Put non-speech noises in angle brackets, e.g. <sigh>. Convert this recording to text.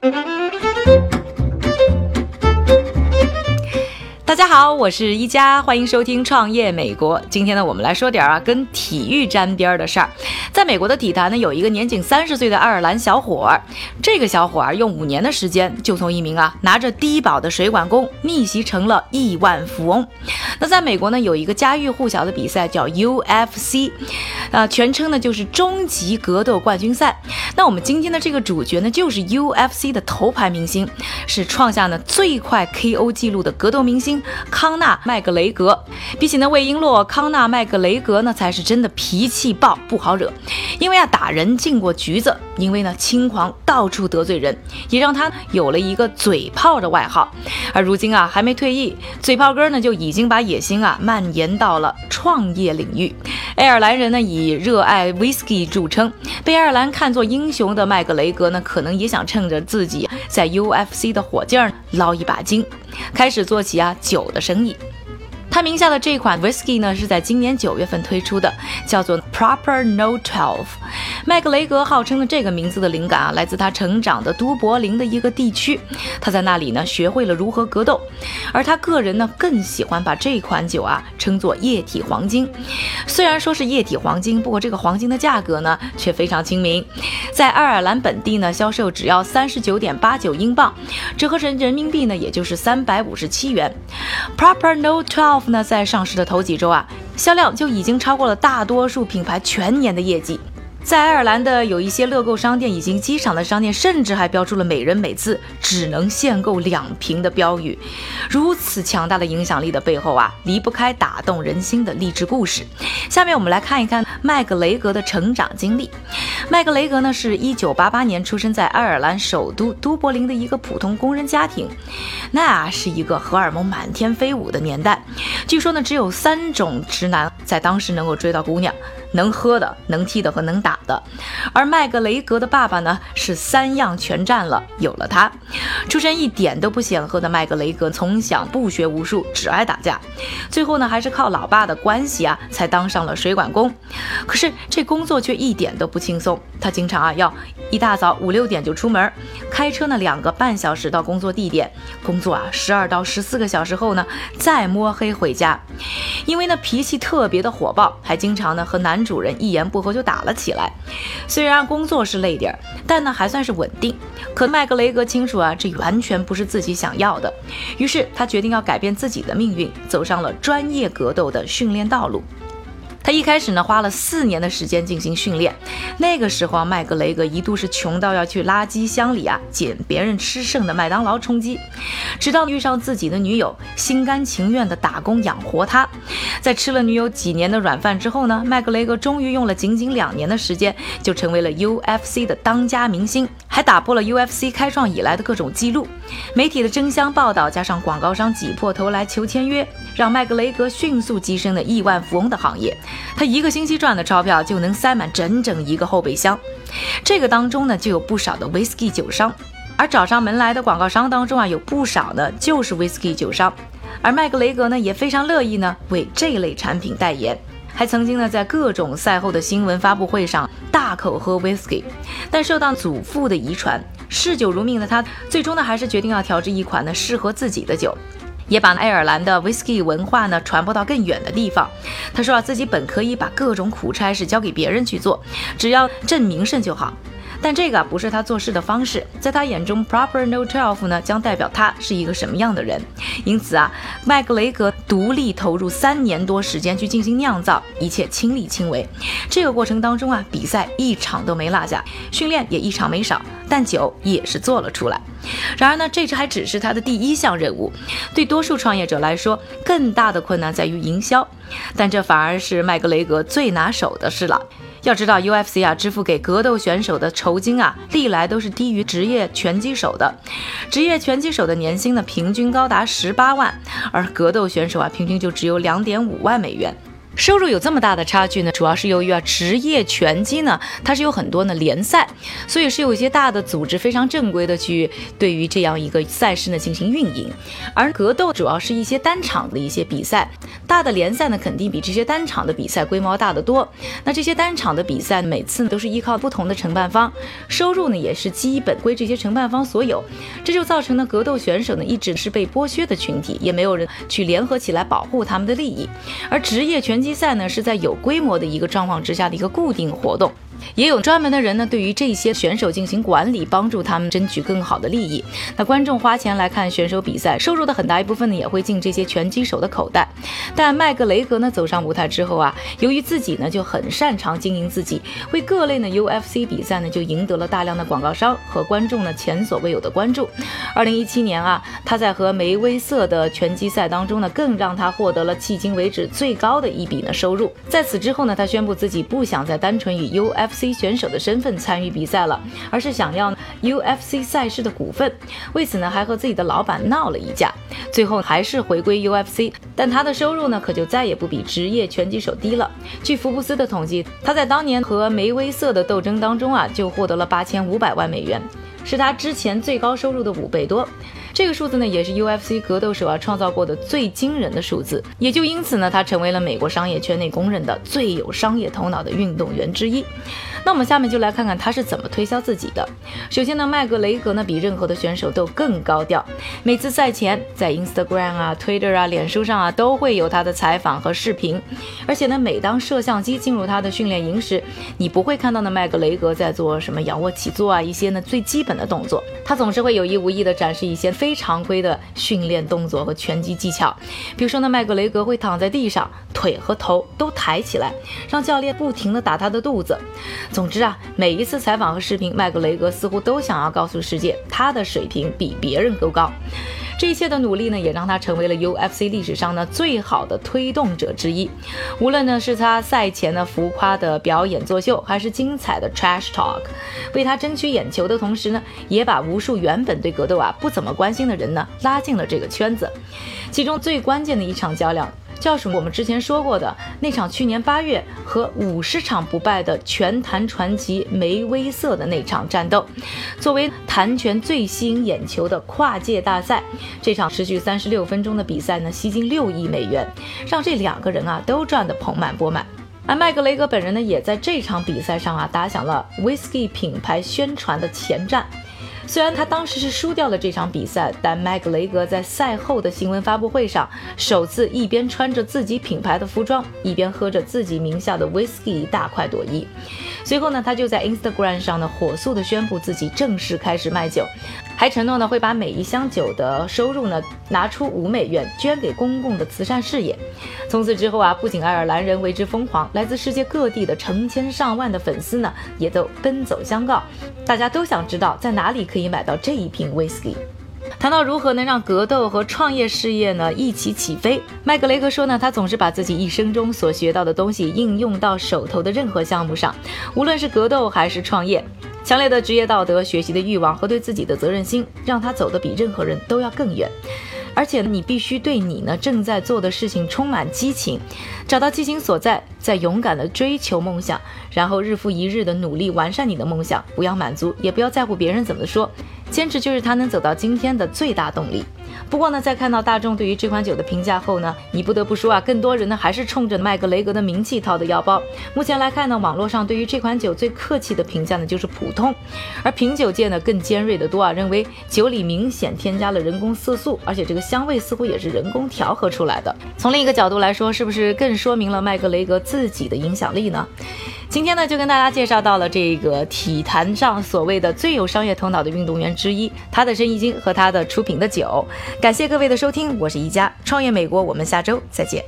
大 <laughs> 大家好，我是一加，欢迎收听创业美国。今天呢，我们来说点啊跟体育沾边的事儿。在美国的体坛呢，有一个年仅三十岁的爱尔兰小伙儿，这个小伙儿用五年的时间，就从一名啊拿着低保的水管工逆袭成了亿万富翁。那在美国呢，有一个家喻户晓的比赛叫 UFC，啊，全称呢就是终极格斗冠军赛。那我们今天的这个主角呢，就是 UFC 的头牌明星，是创下呢最快 KO 记录的格斗明星。康纳麦格雷格，比起那魏璎珞，康纳麦格雷格呢才是真的脾气暴，不好惹。因为啊打人进过局子，因为呢轻狂到处得罪人，也让他有了一个嘴炮的外号。而如今啊还没退役，嘴炮哥呢就已经把野心啊蔓延到了创业领域。爱尔兰人呢以热爱 whisky 著称，被爱尔兰看作英雄的麦格雷格呢可能也想趁着自己在 UFC 的火劲儿捞一把金。开始做起啊酒的生意。他名下的这款 whisky 呢，是在今年九月份推出的，叫做 Proper No Twelve。麦克雷格号称的这个名字的灵感啊，来自他成长的都柏林的一个地区。他在那里呢，学会了如何格斗。而他个人呢，更喜欢把这款酒啊称作液体黄金。虽然说是液体黄金，不过这个黄金的价格呢，却非常亲民，在爱尔兰本地呢，销售只要三十九点八九英镑，折合成人民币呢，也就是三百五十七元。Proper No Twelve。那在上市的头几周啊，销量就已经超过了大多数品牌全年的业绩。在爱尔兰的有一些乐购商店以及机场的商店，甚至还标出了每人每次只能限购两瓶的标语。如此强大的影响力的背后啊，离不开打动人心的励志故事。下面我们来看一看麦格雷格的成长经历。麦格雷格呢，是一九八八年出生在爱尔兰首都都柏林的一个普通工人家庭。那是一个荷尔蒙满天飞舞的年代。据说呢，只有三种直男在当时能够追到姑娘。能喝的、能踢的和能打的，而麦格雷格的爸爸呢是三样全占了。有了他，出身一点都不显赫的麦格雷格从小不学无术，只爱打架。最后呢，还是靠老爸的关系啊，才当上了水管工。可是这工作却一点都不轻松，他经常啊要一大早五六点就出门，开车呢两个半小时到工作地点，工作啊十二到十四个小时后呢再摸黑回家。因为呢脾气特别的火爆，还经常呢和男。主人一言不合就打了起来，虽然工作是累点儿，但呢还算是稳定。可麦格雷格清楚啊，这完全不是自己想要的，于是他决定要改变自己的命运，走上了专业格斗的训练道路。他一开始呢，花了四年的时间进行训练。那个时候啊，麦格雷格一度是穷到要去垃圾箱里啊捡别人吃剩的麦当劳充饥。直到遇上自己的女友，心甘情愿的打工养活他。在吃了女友几年的软饭之后呢，麦格雷格终于用了仅仅两年的时间，就成为了 UFC 的当家明星，还打破了 UFC 开创以来的各种记录。媒体的争相报道，加上广告商挤破头来求签约，让麦格雷格迅速跻身了亿万富翁的行业。他一个星期赚的钞票就能塞满整整一个后备箱，这个当中呢就有不少的 whisky 酒商，而找上门来的广告商当中啊有不少呢就是 whisky 酒商，而麦格雷格呢也非常乐意呢为这类产品代言，还曾经呢在各种赛后的新闻发布会上大口喝 whisky，但受到祖父的遗传嗜酒如命的他，最终呢还是决定要调制一款呢适合自己的酒。也把爱尔兰的 whisky 文化呢传播到更远的地方。他说啊，自己本可以把各种苦差事交给别人去做，只要挣名声就好。但这个不是他做事的方式，在他眼中，Proper No Twelve 呢将代表他是一个什么样的人。因此啊，麦格雷格独立投入三年多时间去进行酿造，一切亲力亲为。这个过程当中啊，比赛一场都没落下，训练也一场没少，但酒也是做了出来。然而呢，这只还只是他的第一项任务。对多数创业者来说，更大的困难在于营销，但这反而是麦格雷格最拿手的事了。要知道，UFC 啊，支付给格斗选手的酬金啊，历来都是低于职业拳击手的。职业拳击手的年薪呢，平均高达十八万，而格斗选手啊，平均就只有两点五万美元。收入有这么大的差距呢，主要是由于啊，职业拳击呢，它是有很多呢联赛，所以是有一些大的组织非常正规的去对于这样一个赛事呢进行运营，而格斗主要是一些单场的一些比赛，大的联赛呢肯定比这些单场的比赛规模大得多。那这些单场的比赛每次都是依靠不同的承办方，收入呢也是基本归这些承办方所有，这就造成了格斗选手呢一直是被剥削的群体，也没有人去联合起来保护他们的利益，而职业拳击。击赛呢是在有规模的一个状况之下的一个固定活动。也有专门的人呢，对于这些选手进行管理，帮助他们争取更好的利益。那观众花钱来看选手比赛，收入的很大一部分呢，也会进这些拳击手的口袋。但麦格雷格呢走上舞台之后啊，由于自己呢就很擅长经营自己，为各类呢 UFC 比赛呢就赢得了大量的广告商和观众呢前所未有的关注。二零一七年啊，他在和梅威瑟的拳击赛当中呢，更让他获得了迄今为止最高的一笔呢收入。在此之后呢，他宣布自己不想再单纯与 UFC UFC 选手的身份参与比赛了，而是想要 UFC 赛事的股份。为此呢，还和自己的老板闹了一架，最后还是回归 UFC。但他的收入呢，可就再也不比职业拳击手低了。据福布斯的统计，他在当年和梅威瑟的斗争当中啊，就获得了八千五百万美元，是他之前最高收入的五倍多。这个数字呢，也是 UFC 格斗手啊创造过的最惊人的数字，也就因此呢，他成为了美国商业圈内公认的最有商业头脑的运动员之一。那我们下面就来看看他是怎么推销自己的。首先呢，麦格雷格呢比任何的选手都更高调，每次赛前在 Instagram 啊、Twitter 啊、脸书上啊都会有他的采访和视频，而且呢，每当摄像机进入他的训练营时，你不会看到呢麦格雷格在做什么仰卧起坐啊一些呢最基本的动作，他总是会有意无意的展示一些非。常规的训练动作和拳击技巧，比如说呢，麦格雷格会躺在地上，腿和头都抬起来，让教练不停地打他的肚子。总之啊，每一次采访和视频，麦格雷格似乎都想要告诉世界，他的水平比别人都高。这一切的努力呢，也让他成为了 UFC 历史上呢最好的推动者之一。无论呢是他赛前的浮夸的表演作秀，还是精彩的 trash talk，为他争取眼球的同时呢，也把无数原本对格斗啊不怎么关心的人呢拉进了这个圈子。其中最关键的一场较量。就是我们之前说过的那场去年八月和五十场不败的拳坛传奇梅威瑟的那场战斗，作为弹拳最吸引眼球的跨界大赛，这场持续三十六分钟的比赛呢，吸金六亿美元，让这两个人啊都赚得盆满钵满。而麦格雷格本人呢，也在这场比赛上啊打响了 Whisky 品牌宣传的前站。虽然他当时是输掉了这场比赛，但麦格雷格在赛后的新闻发布会上，首次一边穿着自己品牌的服装，一边喝着自己名下的 whisky 大快朵颐。随后呢，他就在 Instagram 上呢火速的宣布自己正式开始卖酒。还承诺呢会把每一箱酒的收入呢拿出五美元捐给公共的慈善事业。从此之后啊，不仅爱尔兰人为之疯狂，来自世界各地的成千上万的粉丝呢也都奔走相告，大家都想知道在哪里可以买到这一瓶 whisky。谈到如何能让格斗和创业事业呢一起起飞，麦格雷克说呢，他总是把自己一生中所学到的东西应用到手头的任何项目上，无论是格斗还是创业。强烈的职业道德、学习的欲望和对自己的责任心，让他走得比任何人都要更远。而且你必须对你呢正在做的事情充满激情，找到激情所在，再勇敢地追求梦想，然后日复一日地努力完善你的梦想。不要满足，也不要在乎别人怎么说，坚持就是他能走到今天的最大动力。不过呢，在看到大众对于这款酒的评价后呢，你不得不说啊，更多人呢还是冲着麦格雷格的名气掏的腰包。目前来看呢，网络上对于这款酒最客气的评价呢就是普通，而品酒界呢更尖锐的多啊，认为酒里明显添加了人工色素，而且这个香味似乎也是人工调和出来的。从另一个角度来说，是不是更说明了麦格雷格自己的影响力呢？今天呢，就跟大家介绍到了这个体坛上所谓的最有商业头脑的运动员之一，他的生意经和他的出品的酒。感谢各位的收听，我是宜家创业美国，我们下周再见。